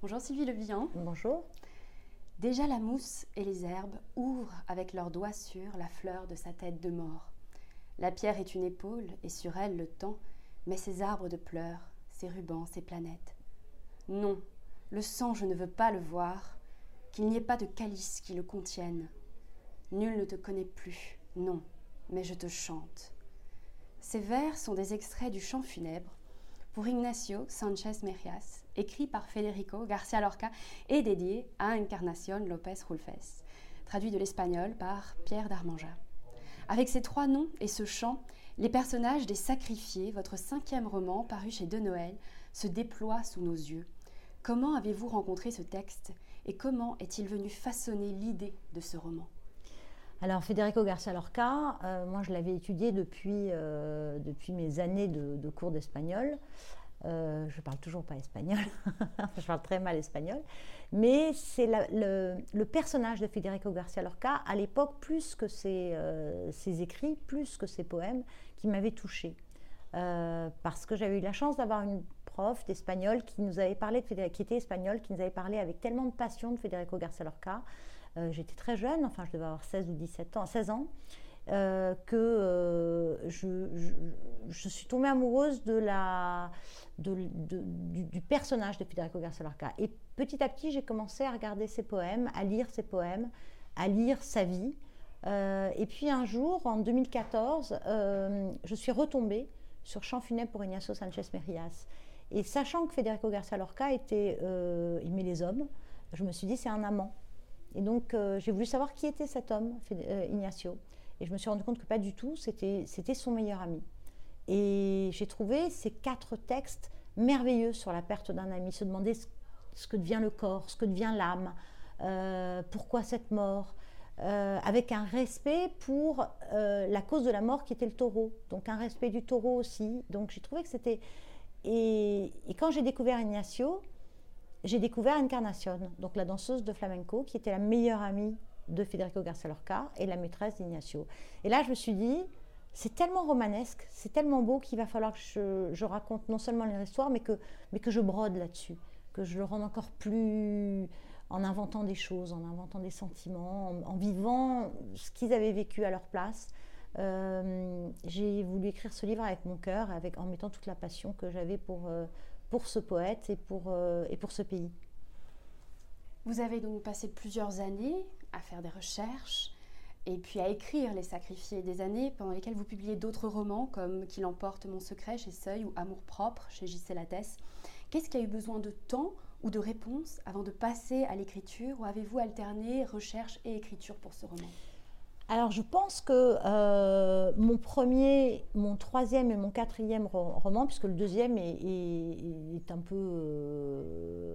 Bonjour Sylvie Lebihan. Bonjour. Déjà la mousse et les herbes ouvrent avec leurs doigts sûrs la fleur de sa tête de mort. La pierre est une épaule et sur elle le temps met ses arbres de pleurs, ses rubans, ses planètes. Non, le sang je ne veux pas le voir, qu'il n'y ait pas de calice qui le contienne. Nul ne te connaît plus, non, mais je te chante. Ces vers sont des extraits du chant funèbre pour Ignacio Sanchez Merias, écrit par Federico García Lorca et dédié à Encarnación López Rulfes, traduit de l'espagnol par Pierre Darmanja. Avec ces trois noms et ce chant, les personnages des Sacrifiés, votre cinquième roman paru chez De Noël, se déploient sous nos yeux. Comment avez-vous rencontré ce texte et comment est-il venu façonner l'idée de ce roman? Alors Federico Garcia Lorca, euh, moi je l'avais étudié depuis, euh, depuis mes années de, cours d'espagnol. Euh, je parle toujours pas espagnol, je parle très mal espagnol, mais c'est le, personnage de Federico Garcia Lorca, à l'époque, plus que ses, euh, ses, écrits, plus que ses poèmes, qui m'avaient touchée. parce que j'avais eu la chance d'avoir une prof d'espagnol qui nous avait parlé, de qui était espagnole, qui nous avait parlé avec tellement de passion de Federico Garcia Lorca, euh, j'étais très jeune, enfin je devais avoir 16 ou 17 ans, 16 ans, euh, que euh, je, suis tombée amoureuse du, personnage de Federico Garcia Lorca. Et petit à petit, j'ai commencé à regarder ses poèmes, à lire ses poèmes, à lire sa vie. et puis un jour, en 2014, je suis retombée sur Chant funèbre pour Ignacio Sanchez Merias. Et sachant que Federico Garcia Lorca était, aimait les hommes, je me suis dit c'est un amant. Et donc, euh, j'ai voulu savoir qui était cet homme, euh, Ignacio. Et je me suis rendu compte que pas du tout, c'était son meilleur ami. Et j'ai trouvé ces quatre textes merveilleux sur la perte d'un ami, se demander ce, que devient le corps, ce que devient l'âme, euh, pourquoi cette mort, avec un respect pour la cause de la mort qui était le taureau, donc un respect du taureau aussi. Donc j'ai trouvé que c'était... Et, quand j'ai découvert Ignacio, j'ai découvert Encarnación, donc la danseuse de flamenco, qui était la meilleure amie de Federico Garcia Lorca et la maîtresse d'Ignacio. Et là, je me suis dit, c'est tellement romanesque, c'est tellement beau qu'il va falloir que je, raconte non seulement leur histoire, mais que, mais que je brode là-dessus, que je le rende encore plus en inventant des choses, en inventant des sentiments, en, vivant ce qu'ils avaient vécu à leur place. Euh, j'ai voulu écrire ce livre avec mon cœur, avec, en mettant toute la passion que j'avais pour, euh, pour ce poète et pour, euh, et pour ce pays. Vous avez donc passé plusieurs années à faire des recherches et puis à écrire Les Sacrifiés, des années pendant lesquelles vous publiez d'autres romans comme Qu'il emporte mon secret chez Seuil ou Amour propre chez J.C. Lattès. Qu'est-ce qui a eu besoin de temps ou de réponse avant de passer à l'écriture ou avez-vous alterné recherche et écriture pour ce roman? Alors je pense que euh, mon premier, mon troisième et mon quatrième roman, puisque le deuxième est, un peu, euh,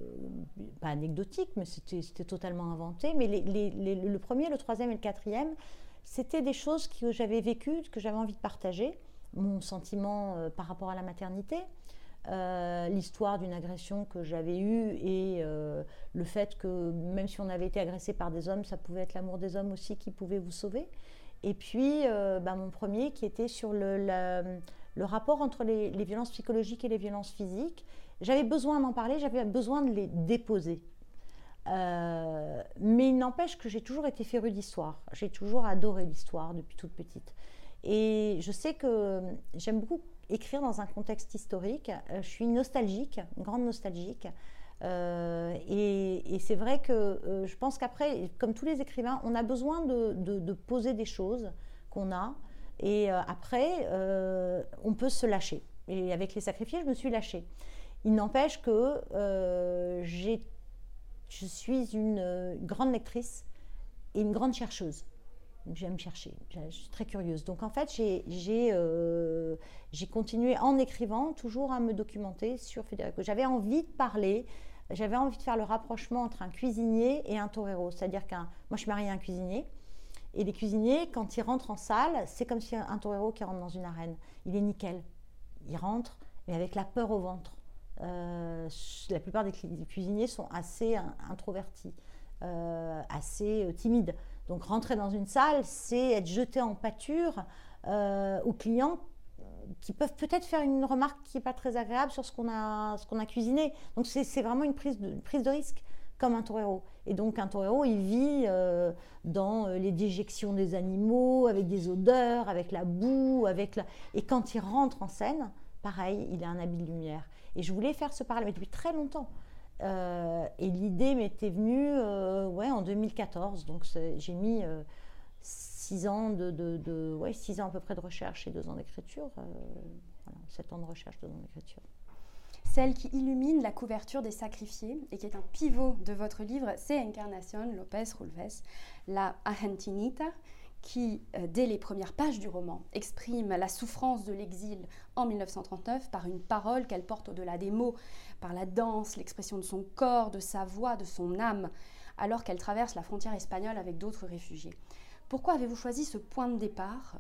pas anecdotique, mais c'était totalement inventé, mais le premier, le troisième et le quatrième, c'était des choses que j'avais vécues, que j'avais envie de partager, mon sentiment euh, par rapport à la maternité, euh, l'histoire d'une agression que j'avais eue et euh, le fait que même si on avait été agressé par des hommes, ça pouvait être l'amour des hommes aussi qui pouvait vous sauver. Et puis euh, bah, mon premier qui était sur le, le rapport entre les, violences psychologiques et les violences physiques. J'avais besoin d'en parler, j'avais besoin de les déposer. mais il n'empêche que j'ai toujours été férue d'histoire. J'ai toujours adoré l'histoire depuis toute petite. Et je sais que j'aime beaucoup écrire dans un contexte historique. Euh, je suis nostalgique, une grande nostalgique. Euh, et, c'est vrai que euh, je pense qu'après, comme tous les écrivains, on a besoin de, poser des choses qu'on a. Et après, on peut se lâcher. Et avec les sacrifiés, je me suis lâchée. Il n'empêche que je suis une grande lectrice et une grande chercheuse j'aime chercher, je suis très curieuse. Donc en fait, euh, j'ai continué en écrivant, toujours à me documenter sur Federico. J'avais envie de parler, j'avais envie de faire le rapprochement entre un cuisinier et un torero. C'est-à-dire qu'un, moi je suis mariée à un cuisinier, et les cuisiniers, quand ils rentrent en salle, c'est comme si un torero qui rentre dans une arène. Il est nickel. Il rentre, mais avec la peur au ventre. Euh, la plupart des cuisiniers sont assez introvertis, euh, assez timides. Donc rentrer dans une salle, c'est être jeté en pâture euh, au client qui peuvent peut-être faire une remarque qui n'est pas très agréable sur ce qu'on a, ce qu'on a cuisiné. Donc c'est vraiment une prise, de, prise de risque comme un torero. Et donc un torero, il vit euh, dans euh, les déjections des animaux, avec des odeurs, avec la boue, avec la... Et quand il rentre en scène, pareil, il a un habit de lumière. Et je voulais faire ce parallèle depuis très longtemps. Euh, et l'idée m'était venue ouais, en 2014. Donc j'ai mis six ans de, ouais, six ans à peu près de recherche et deux ans d'écriture. Euh, voilà, sept ans de recherche, deux ans d'écriture. Celle qui illumine la couverture des sacrifiés et qui est un pivot de votre livre, c'est Encarnación López Rulves, la Argentinita, qui, euh, dès les premières pages du roman, exprime la souffrance de l'exil en 1939 par une parole qu'elle porte au-delà des mots, par la danse, l'expression de son corps, de sa voix, de son âme, alors qu'elle traverse la frontière espagnole avec d'autres réfugiés. Pourquoi avez-vous choisi ce point de départ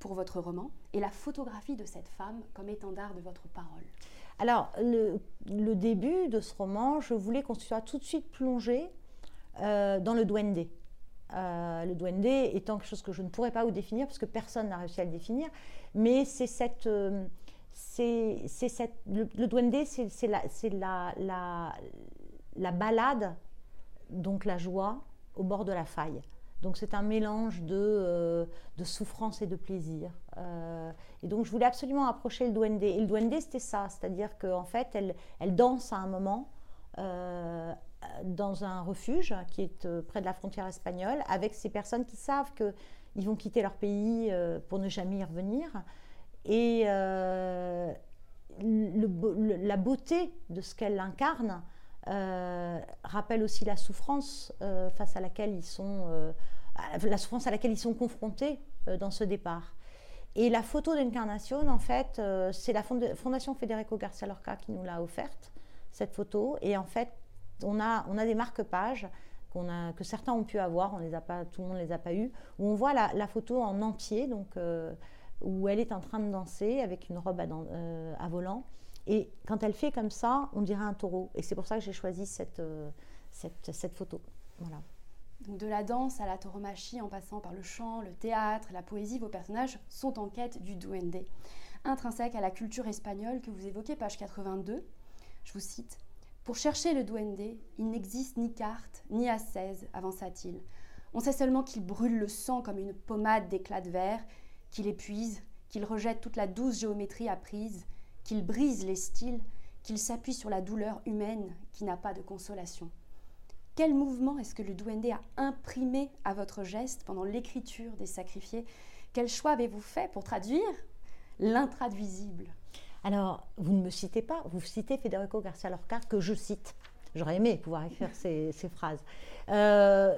pour votre roman et la photographie de cette femme comme étendard de votre parole? Alors, le, début de ce roman, je voulais qu'on soit tout de suite plongé euh, dans le duende. Euh, le duende étant quelque chose que je ne pourrais pas vous définir parce que personne n'a réussi à le définir, mais c'est cette, euh, c'est, cette, le, duende, c'est, la, la, la, la balade, donc la joie au bord de la faille. Donc c'est un mélange de, euh, de, souffrance et de plaisir. Et donc je voulais absolument approcher le duende. Et le duende, c'était ça, c'est-à-dire qu'en fait, elle, elle, danse à un moment dans un refuge qui est près de la frontière espagnole, avec ces personnes qui savent qu'ils vont quitter leur pays pour ne jamais y revenir. Et le, la beauté de ce qu'elle incarne, euh, rappelle aussi la souffrance euh, face à laquelle ils sont, euh, la souffrance à laquelle ils sont confrontés dans ce départ. Et la photo d'incarnation, en fait, c'est la Fondation Federico Garcia Lorca qui nous l'a offerte, cette photo. Et en fait, on a, des marque-pages que certains ont pu avoir, on les a pas, tout le monde ne les a pas eu, où on voit la, photo en entier, donc, où elle est en train de danser avec une robe à volant. Et quand elle fait comme ça, on dirait un taureau. Et c'est pour ça que j'ai choisi cette, euh, cette, photo. Voilà. Donc de la danse à la tauromachie, en passant par le chant, le théâtre, la poésie, vos personnages sont en quête du duende. Intrinsèque à la culture espagnole que vous évoquez, page 82, je vous cite Pour chercher le duende, il n'existe ni carte, ni assaise, avança-t-il. On sait seulement qu'il brûle le sang comme une pommade d'éclat de verre, qu'il épuise, qu'il rejette toute la douce géométrie apprise, qu'il brise les styles, qu'il s'appuie sur la douleur humaine qui n'a pas de consolation. Quel mouvement est-ce que le Duende a imprimé à votre geste pendant l'écriture des sacrifiés? Quel choix avez-vous fait pour traduire? L'intraduisible Alors, vous ne me citez pas, vous citez Federico Garcia Lorca, que je cite. J'aurais aimé pouvoir écrire ces, phrases. Euh,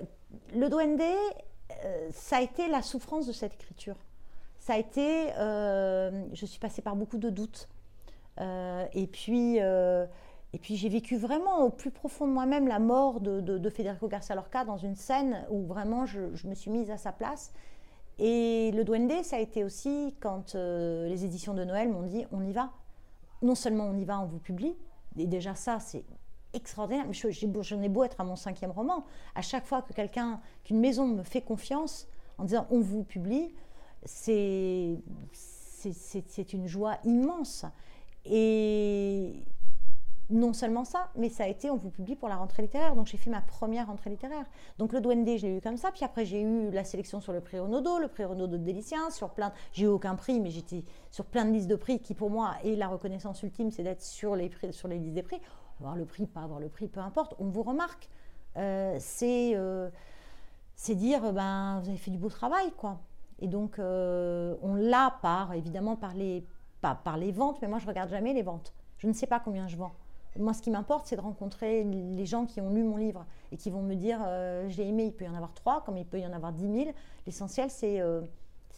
le Duende, euh, ça a été la souffrance de cette écriture. Ça a été, euh, je suis passée par beaucoup de doutes, et puis, et puis j'ai vécu vraiment au plus profond de moi-même la mort de, Federico Garcia Lorca dans une scène où vraiment je, me suis mise à sa place. Et le Duende, ça a été aussi quand euh, les éditions de Noël m'ont dit on y va. Non seulement on y va, on vous publie, et déjà ça c'est extraordinaire. Je, je n'ai beau être à mon cinquième roman, à chaque fois que quelqu'un, qu'une maison me fait confiance en disant on vous publie, c'est une joie immense. Et non seulement ça, mais ça a été, on vous publie pour la rentrée littéraire. Donc j'ai fait ma première rentrée littéraire. Donc le Duende, je l'ai eu comme ça. Puis après, j'ai eu la sélection sur le prix Renaudot, le prix Renaudot de Délicien, sur plein. J'ai eu aucun prix, mais j'étais sur plein de listes de prix qui, pour moi, est la reconnaissance ultime, c'est d'être sur les, sur les listes des prix. Avoir le prix, pas avoir le prix, peu importe. On vous remarque. Euh, c'est euh, dire, ben, vous avez fait du beau travail, quoi. Et donc, euh, on l'a par, évidemment, par les pas par les ventes, mais moi je regarde jamais les ventes. Je ne sais pas combien je vends. Moi, ce qui m'importe, c'est de rencontrer les gens qui ont lu mon livre et qui vont me dire euh, j'ai aimé. Il peut y en avoir trois, comme il peut y en avoir dix mille. L'essentiel, c'est euh,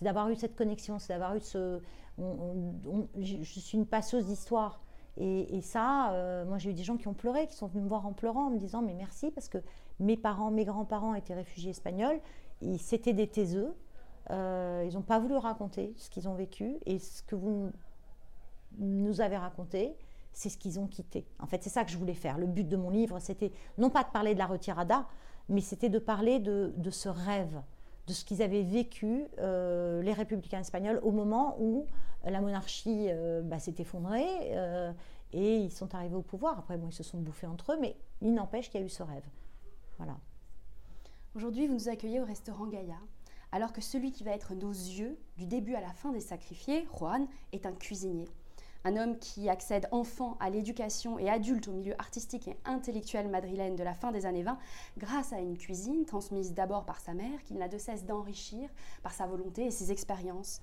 d'avoir eu cette connexion, c'est d'avoir eu ce. je suis une passeuse d'histoire. Et, ça, euh, moi j'ai eu des gens qui ont pleuré, qui sont venus me voir en pleurant, en me disant mais merci parce que mes parents, mes grands-parents étaient réfugiés espagnols, c'était des taiseux, ils n'ont pas voulu raconter ce qu'ils ont vécu et ce que vous nous avait raconté, c'est ce qu'ils ont quitté. En fait, c'est ça que je voulais faire. Le but de mon livre, c'était non pas de parler de la retirada, mais c'était de parler de, ce rêve de ce qu'ils avaient vécu les républicains espagnols au moment où la monarchie bah, s'est effondrée et ils sont arrivés au pouvoir. Après, bon, ils se sont bouffés entre eux, mais il n'empêche qu'il y a eu ce rêve. Voilà. Aujourd'hui, vous nous accueillez au restaurant Gaïa, alors que celui qui va être nos yeux, du début à la fin des sacrifiés, Juan, est un cuisinier. Un homme qui accède enfant à l'éducation et adulte au milieu artistique et intellectuel madrilène de la fin des années 20 grâce à une cuisine transmise d'abord par sa mère qu'il n'a de cesse d'enrichir par sa volonté et ses expériences.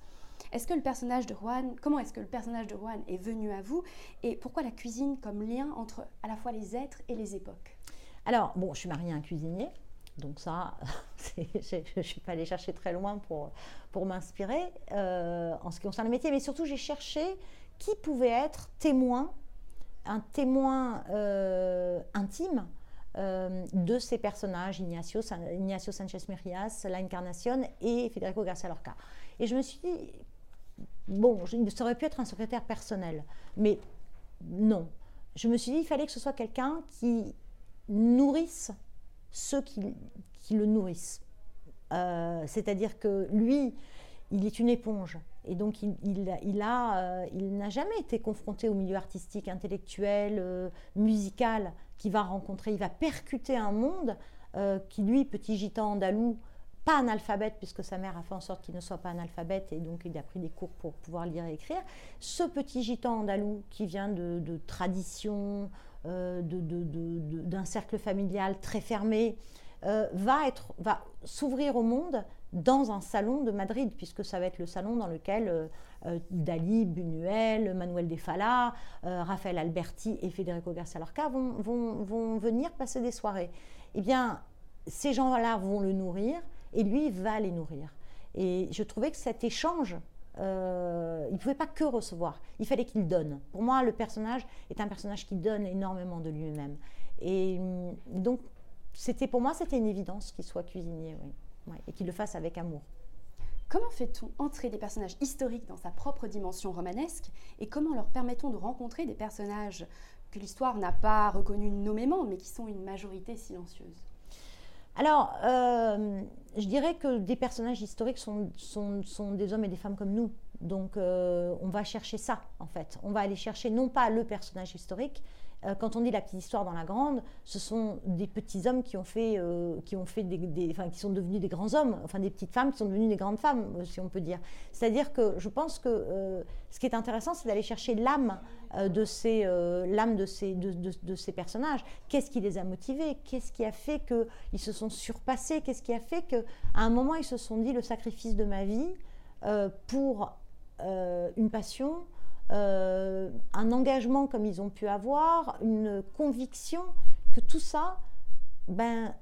Est-ce que le personnage de Juan, comment est-ce que le personnage de Juan est venu à vous et pourquoi la cuisine comme lien entre à la fois les êtres et les époques? Alors, bon, je suis mariée à un cuisinier, donc ça, je ne suis pas allée chercher très loin pour, pour m'inspirer euh, en ce qui concerne le métier, mais surtout j'ai cherché qui pouvait être témoin, un témoin euh, intime euh, de ces personnages, Ignacio, Sanchez Mirias, La Encarnación et Federico García Lorca. Et je me suis dit, bon, ça aurait pu être un secrétaire personnel, mais non. Je me suis dit, il fallait que ce soit quelqu'un qui nourrisse ceux qui, le nourrissent. Euh, c'est-à-dire que lui, il est une éponge. Et donc, il, a, euh, il n'a jamais été confronté au milieu artistique, intellectuel, euh, musical qu'il va rencontrer. Il va percuter un monde qui, lui, petit gitan andalou, pas analphabète, puisque sa mère a fait en sorte qu'il ne soit pas analphabète, et donc il a pris des cours pour pouvoir lire et écrire. Ce petit gitan andalou qui vient de, tradition, euh, d'un cercle familial très fermé, euh, va, être, va s'ouvrir au monde dans un salon de Madrid, puisque ça va être le salon dans lequel euh, Dali, Buñuel, Manuel de Falla, Raphaël Alberti et Federico Garcia Lorca vont, vont, vont, venir passer des soirées. Eh bien, ces gens-là vont le nourrir et lui va les nourrir. Et je trouvais que cet échange euh, il ne pouvait pas que recevoir, il fallait qu'il donne. Pour moi, le personnage est un personnage qui donne énormément de lui-même. Et mm, donc, c'était pour moi, c'était une évidence qu'il soit cuisinier, oui. Et qu'il le fasse avec amour. Comment fait-on entrer des personnages historiques dans sa propre dimension romanesque et comment leur permettons de rencontrer des personnages que l'histoire n'a pas reconnus nommément mais qui sont une majorité silencieuse? Alors, euh, je dirais que des personnages historiques sont, sont, des hommes et des femmes comme nous. Donc, euh, on va chercher ça, en fait. On va aller chercher non pas le personnage historique, euh, quand on dit la petite histoire dans la grande, ce sont des petits hommes qui ont fait, euh, qui ont fait des, enfin, qui sont devenus des grands hommes, enfin des petites femmes qui sont devenues des grandes femmes, si on peut dire. C'est-à-dire que je pense que ce qui est intéressant, c'est d'aller chercher l'âme de ces, l'âme de ces, de, de, ces personnages. Qu'est-ce qui les a motivés? Qu'est-ce qui a fait qu'ils se sont surpassés? Qu'est-ce qui a fait qu'à un moment ils se sont dit le sacrifice de ma vie pour une passion euh, un engagement comme ils ont pu avoir, une conviction que tout ça, ben,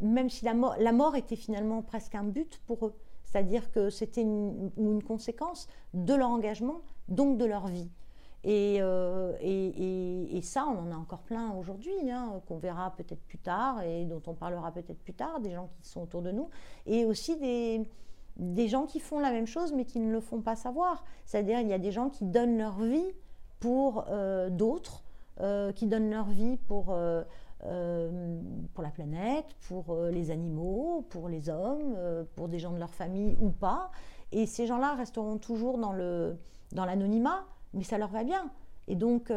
même si la mort, la mort était finalement presque un but pour eux, c'est-à-dire que c'était une, une, conséquence de leur engagement, donc de leur vie. Et, euh, et, et, ça, on en a encore plein aujourd'hui, hein, qu'on verra peut-être plus tard et dont on parlera peut-être plus tard, des gens qui sont autour de nous, et aussi des, des gens qui font la même chose mais qui ne le font pas savoir. C'est-à-dire il y a des gens qui donnent leur vie pour euh, d'autres, euh, qui donnent leur vie pour, euh, pour la planète, pour les animaux, pour les hommes, pour des gens de leur famille ou pas. Et ces gens-là resteront toujours dans, le, dans l'anonymat, mais ça leur va bien. Et donc,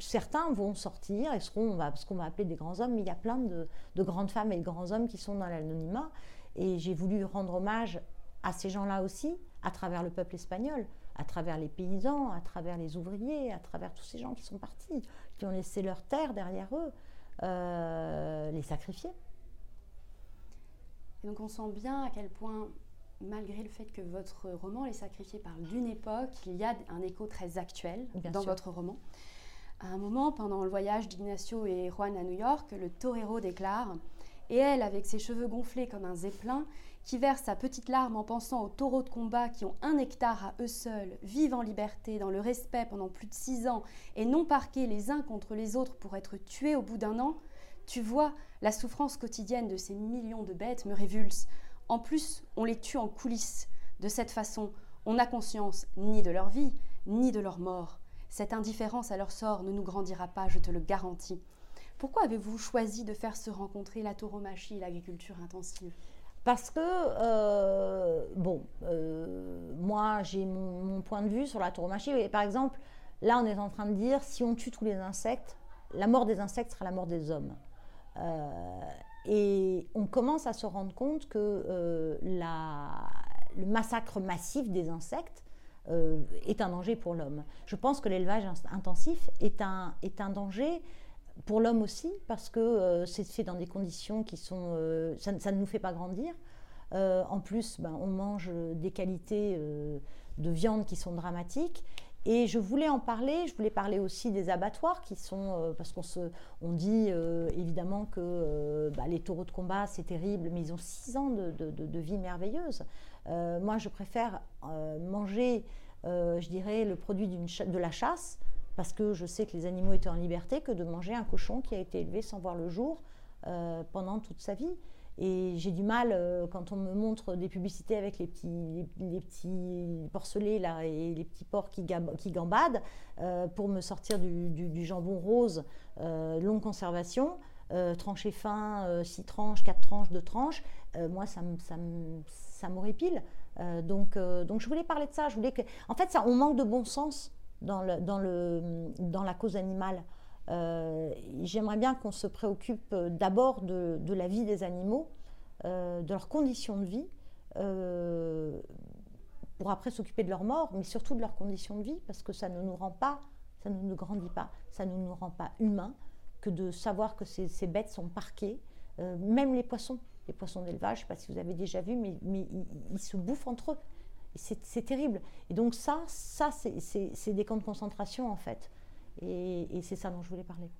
certains vont sortir et seront ce qu'on va appeler des grands hommes, mais il y a plein de, de, grandes femmes et de grands hommes qui sont dans l'anonymat. Et j'ai voulu rendre hommage à ces gens-là aussi, à travers le peuple espagnol, à travers les paysans, à travers les ouvriers, à travers tous ces gens qui sont partis, qui ont laissé leur terre derrière eux, euh, les sacrifier. Et donc on sent bien à quel point, malgré le fait que votre roman Les Sacrifiés parle d'une époque, il y a un écho très actuel dans votre roman. À un moment, pendant le voyage d'Ignacio et Juan à New York, le torero déclare et elle, avec ses cheveux gonflés comme un zeppelin, qui verse sa petite larme en pensant aux taureaux de combat qui ont un hectare à eux seuls, vivent en liberté, dans le respect pendant plus de six ans, et non parqués les uns contre les autres pour être tués au bout d'un an, tu vois, la souffrance quotidienne de ces millions de bêtes me révulse. En plus, on les tue en coulisses. De cette façon, on n'a conscience ni de leur vie, ni de leur mort. Cette indifférence à leur sort ne nous grandira pas, je te le garantis. Pourquoi avez-vous choisi de faire se rencontrer la tauromachie et l'agriculture intensive? Parce que, euh, bon, euh, moi j'ai mon, point de vue sur la tauromachie. Et par exemple, là on est en train de dire si on tue tous les insectes, la mort des insectes sera la mort des hommes. Euh, et on commence à se rendre compte que le massacre massif des insectes est un danger pour l'homme. Je pense que l'élevage intensif est un, est un danger pour l'homme aussi, parce que euh, c'est fait dans des conditions qui sont... Euh, ça, ne nous fait pas grandir. Euh, en plus, ben, on mange des qualités de viande qui sont dramatiques. Et je voulais en parler, je voulais parler aussi des abattoirs qui sont, parce qu'on on dit évidemment que bah, les taureaux de combat c'est terrible, mais ils ont six ans de, de vie merveilleuse. moi je préfère manger, je dirais, le produit de la chasse parce que je sais que les animaux étaient en liberté, que de manger un cochon qui a été élevé sans voir le jour euh, pendant toute sa vie. Et j'ai du mal, euh, quand on me montre des publicités avec les petits, les, petits porcelets là, et les petits porcs qui, qui gambadent, euh, pour me sortir du, jambon rose, longue conservation, tranché fin, 6 tranches, 4 tranches, 2 tranches, moi ça, ça, ça donc, donc je voulais parler de ça. Je voulais que... En fait, ça, on manque de bon sens dans, la cause animale. Euh, j'aimerais bien qu'on se préoccupe d'abord de, la vie des animaux, euh, de leurs conditions de vie, euh, pour après s'occuper de leur mort, mais surtout de leurs conditions de vie, parce que ça ne nous rend pas, ça ne nous grandit pas, ça ne nous rend pas humains, que de savoir que ces, bêtes sont parquées, même les poissons, les poissons d'élevage, je ne sais pas si vous avez déjà vu, mais ils se bouffent entre eux. C'est terrible. Et donc ça, ça c'est des camps de concentration en fait. Et, c'est ça dont je voulais parler.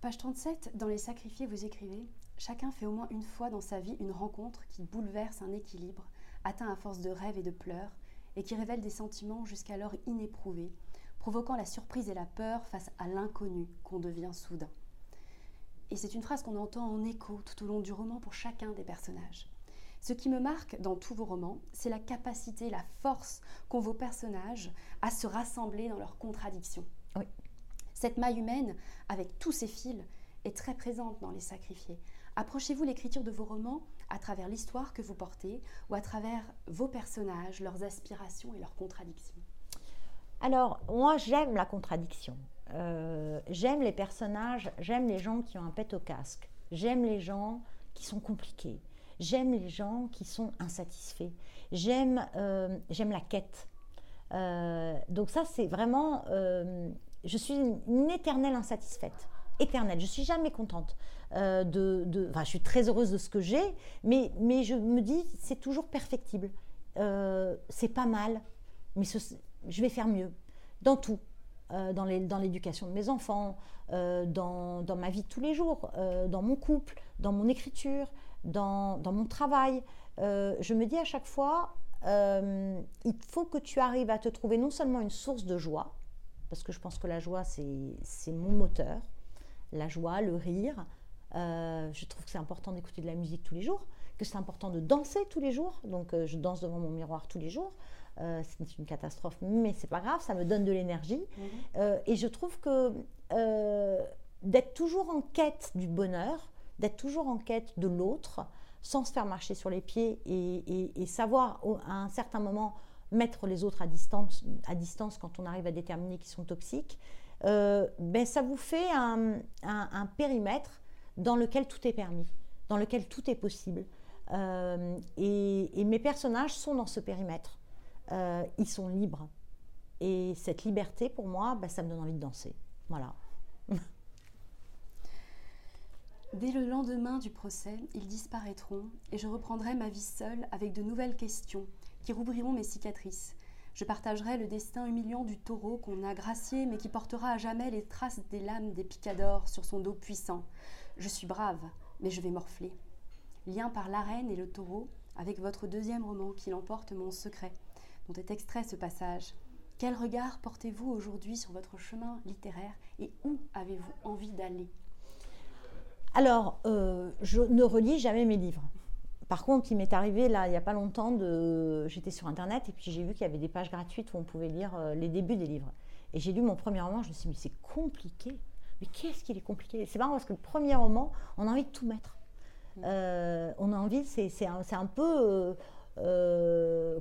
Page 37, dans Les Sacrifiés, vous écrivez Chacun fait au moins une fois dans sa vie une rencontre qui bouleverse un équilibre, atteint à force de rêves et de pleurs, et qui révèle des sentiments jusqu'alors inéprouvés, provoquant la surprise et la peur face à l'inconnu qu'on devient soudain. Et c'est une phrase qu'on entend en écho tout au long du roman pour chacun des personnages. Ce qui me marque dans tous vos romans, c'est la capacité, la force qu'ont vos personnages à se rassembler dans leurs contradictions. Cette maille humaine, avec tous ses fils, est très présente dans Les Sacrifiés. Approchez-vous l'écriture de vos romans à travers l'histoire que vous portez ou à travers vos personnages, leurs aspirations et leurs contradictions Alors, moi, j'aime la contradiction. Euh, j'aime les personnages, j'aime les gens qui ont un pet au casque. J'aime les gens qui sont compliqués. J'aime les gens qui sont insatisfaits. J'aime euh, j'aime la quête. Euh, donc ça, c'est vraiment... Euh, je suis une, éternelle insatisfaite. Éternelle. Je suis jamais contente. de, de, je suis très heureuse de ce que j'ai, mais, mais je me dis, c'est toujours perfectible. c'est pas mal, mais je vais faire mieux. Dans tout. dans l'éducation de mes enfants, dans, ma vie de tous les jours, dans mon couple, dans mon écriture, dans, mon travail. Euh, je me dis à chaque fois, euh, il faut que tu arrives à te trouver non seulement une source de joie, parce que je pense que la joie, c'est mon moteur, la joie, le rire. Euh, je trouve que c'est important d'écouter de la musique tous les jours, que c'est important de danser tous les jours. Donc je danse devant mon miroir tous les jours. c'est une catastrophe, mais c'est pas grave, ça me donne de l'énergie. Mhm. et je trouve que d'être toujours en quête du bonheur, d'être toujours en quête de l'autre, sans se faire marcher sur les pieds et, savoir à un certain moment mettre les autres à distance, à distance quand on arrive à déterminer qu'ils sont toxiques, euh, ben ça vous fait un, périmètre dans lequel tout est permis, dans lequel tout est possible. Euh, et, mes personnages sont dans ce périmètre. Euh, ils sont libres. Et cette liberté, pour moi, ben, ça me donne envie de danser. Voilà. Dès le lendemain du procès, ils disparaîtront et je reprendrai ma vie seule avec de nouvelles questions qui rouvriront mes cicatrices. Je partagerai le destin humiliant du taureau qu'on a gracié mais qui portera à jamais les traces des lames des picadors sur son dos puissant. Je suis brave, mais je vais morfler. Lien par l'arène et le taureau avec votre deuxième roman qui l'emporte mon secret, dont est extrait ce passage. Quel regard portez-vous aujourd'hui sur votre chemin littéraire et où avez-vous envie d'aller? Alors, euh, je ne relis jamais mes livres. Par contre, il m'est arrivé, là, il n'y a pas longtemps, de... j'étais sur Internet et puis j'ai vu qu'il y avait des pages gratuites où on pouvait lire euh, les débuts des livres. Et j'ai lu mon premier roman, je me suis dit, mais c'est compliqué. Mais qu'est-ce qu'il est compliqué? C'est marrant parce que le premier roman, on a envie de tout mettre. Mm. on a envie, c'est un, un, peu,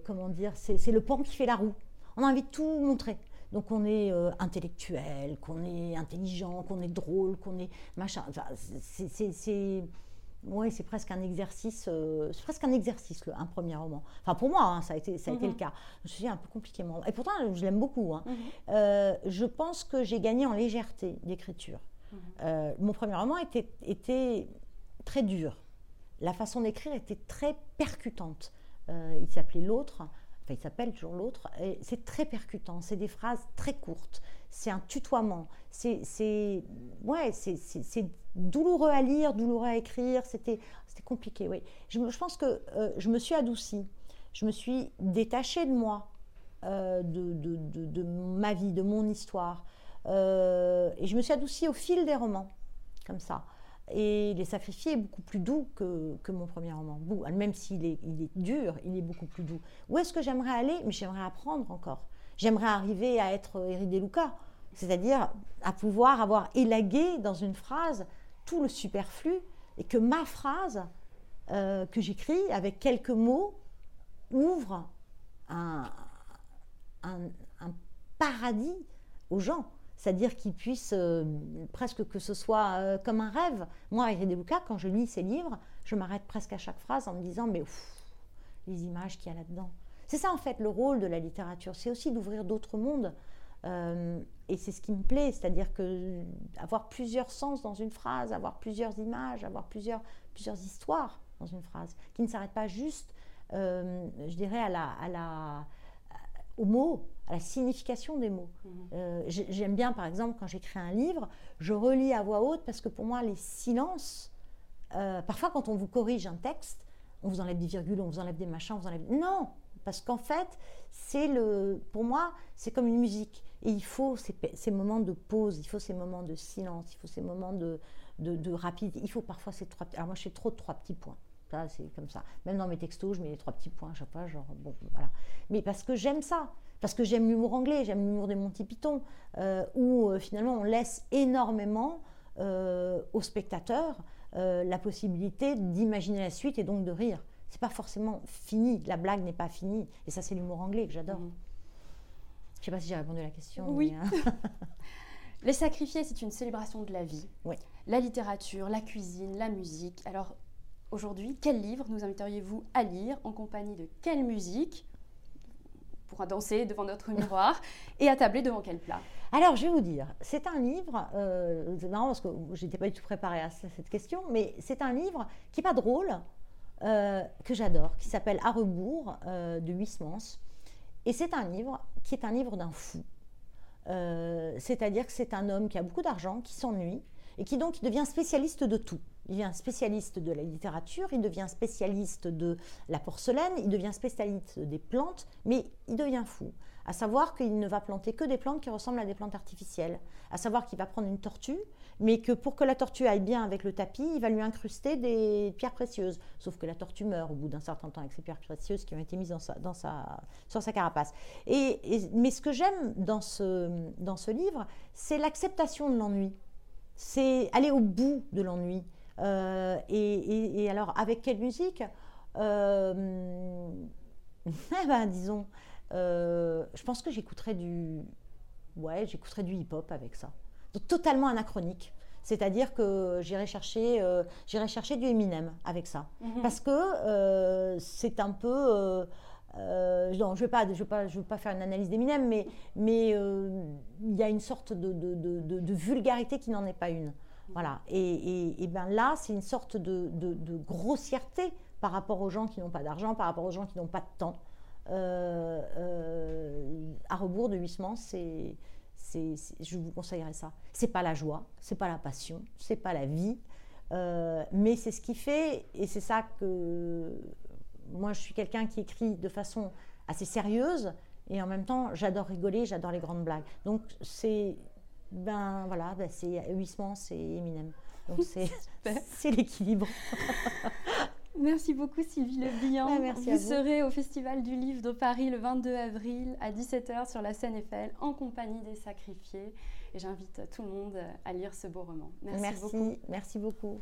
comment dire, c'est le pan qui fait la roue. On a envie de tout montrer. Donc on est intellectuel, qu'on est intelligent, qu'on est drôle, qu'on est machin. Enfin, c'est oui, c'est presque un exercice, euh, c'est presque un exercice, un premier roman. Enfin, pour moi, hein, ça a été, ça a été le mhm. cas. Je me suis dit un peu compliqué. Et pourtant, je l'aime beaucoup. Hein. Mhm. Euh, je pense que j'ai gagné en légèreté d'écriture. Mhm. Euh, mon premier roman était, était très dur. La façon d'écrire était très percutante. il s'appelait L'autre. Il s'appelle toujours L'autre. C'est très percutant. C'est des phrases très courtes c'est un tutoiement. C'est ouais, douloureux à lire, douloureux à écrire. C'était compliqué, oui. Je, pense que euh, je me suis adoucie. Je me suis détachée de moi, euh, de, ma vie, de mon histoire. Euh, et je me suis adoucie au fil des romans, comme ça. Et Les Sacrifiés est beaucoup plus doux que, que mon premier roman. Même s'il est, il est dur, il est beaucoup plus doux. Où est-ce que j'aimerais aller? Mais j'aimerais apprendre encore. J'aimerais arriver à être Eri Luca, c'est-à-dire à pouvoir avoir élagué dans une phrase tout le superflu et que ma phrase euh, que j'écris avec quelques mots ouvre un, paradis aux gens. C'est-à-dire qu'ils puissent euh, presque que ce soit euh, comme un rêve. Moi, Eri Luca, quand je lis ses livres, je m'arrête presque à chaque phrase en me disant mais les images qu'il y a là-dedans. C'est ça en fait le rôle de la littérature, c'est aussi d'ouvrir d'autres mondes. Euh, et c'est ce qui me plaît, c'est-à-dire que avoir plusieurs sens dans une phrase, avoir plusieurs images, avoir plusieurs, plusieurs histoires dans une phrase, qui ne s'arrête pas juste, euh, je dirais, à la, à la, aux mots, à la signification des mots. Mhm. Euh, j'aime bien, par exemple, quand j'écris un livre, je relis à voix haute parce que pour moi, les silences, parfois quand on vous corrige un texte, on vous enlève des virgules, on vous enlève des machins, on vous enlève... Non, parce qu'en fait, c'est le, pour moi, c'est comme une musique. Et il faut ces, moments de pause, il faut ces moments de silence, il faut ces moments de, de, rapidité. Il faut parfois ces trois. Alors moi, je fais trop de trois petits points. Ça, c'est comme ça. Même dans mes textos, je mets les trois petits points à chaque fois, genre bon, voilà. Mais parce que j'aime ça, parce que j'aime l'humour anglais, j'aime l'humour des Monty Python, euh, où euh, finalement on laisse énormément euh, aux spectateurs la possibilité d'imaginer la suite et donc de rire c'est pas forcément fini. La blague n'est pas finie. Et ça, c'est l'humour anglais que j'adore. Mhm. Je sais pas si j'ai répondu à la question. Oui. Euh, Les sacrifiés, c'est une célébration de la vie. Oui. La littérature, la cuisine, la musique. Alors, aujourd'hui, quel livre nous inviteriez-vous à lire en compagnie de quelle musique pour danser devant notre miroir et tabler devant quel plat alors, je vais vous dire, c'est un livre, euh, c'est marrant parce que je n'étais pas du tout préparée à cette question, mais c'est un livre qui n'est pas drôle, euh, que j'adore, qui s'appelle À rebours euh, de Huysmans. Et c'est un livre qui est un livre d'un fou. Euh, c'est-à-dire que c'est un homme qui a beaucoup d'argent, qui s'ennuie, et qui donc devient spécialiste de tout. Il devient spécialiste de la littérature, il devient spécialiste de la porcelaine, il devient spécialiste des plantes, mais il devient fou à savoir qu'il ne va planter que des plantes qui ressemblent à des plantes artificielles, à savoir qu'il va prendre une tortue, mais que pour que la tortue aille bien avec le tapis, il va lui incruster des pierres précieuses. Sauf que la tortue meurt au bout d'un certain temps avec ces pierres précieuses qui ont été mises dans sa, sur sa carapace. Mais ce que j'aime dans ce livre, c'est l'acceptation de l'ennui. C'est aller au bout de l'ennui. Euh, et, alors, avec quelle musique euh, eh ben, Disons, euh, je pense que j'écouterais du, ouais, j'écouterais du hip-hop avec ça. Donc, totalement anachronique. C'est-à-dire que j'irai chercher, euh, j'irai chercher du Eminem avec ça. Mhm. Parce que c'est un peu. Non, je ne vais, vais, vais pas faire une analyse d'Eminem, mais mais, il y a une sorte de, vulgarité qui n'en est pas une. Voilà. Et, ben là, c'est une sorte de, grossièreté par rapport aux gens qui n'ont pas d'argent, par rapport aux gens qui n'ont pas de temps. Euh, euh, à rebours de Huysmans, c'est, je vous conseillerais ça. C'est pas la joie, c'est pas la passion, c'est pas la vie, euh, mais c'est ce qui fait, et c'est ça que moi je suis quelqu'un qui écrit de façon assez sérieuse, et en même temps j'adore rigoler, j'adore les grandes blagues. Donc c'est, ben voilà, ben c'est Huysmans, c'est Eminem. Donc c'est, l'équilibre. Merci beaucoup Sylvie Le Bihan. Bah, vous, serez au Festival du Livre de Paris le 22 avril à 17h sur la scène Eiffel en compagnie des sacrifiés. Et j'invite tout le monde à lire ce beau roman. Merci, merci beaucoup. Merci beaucoup.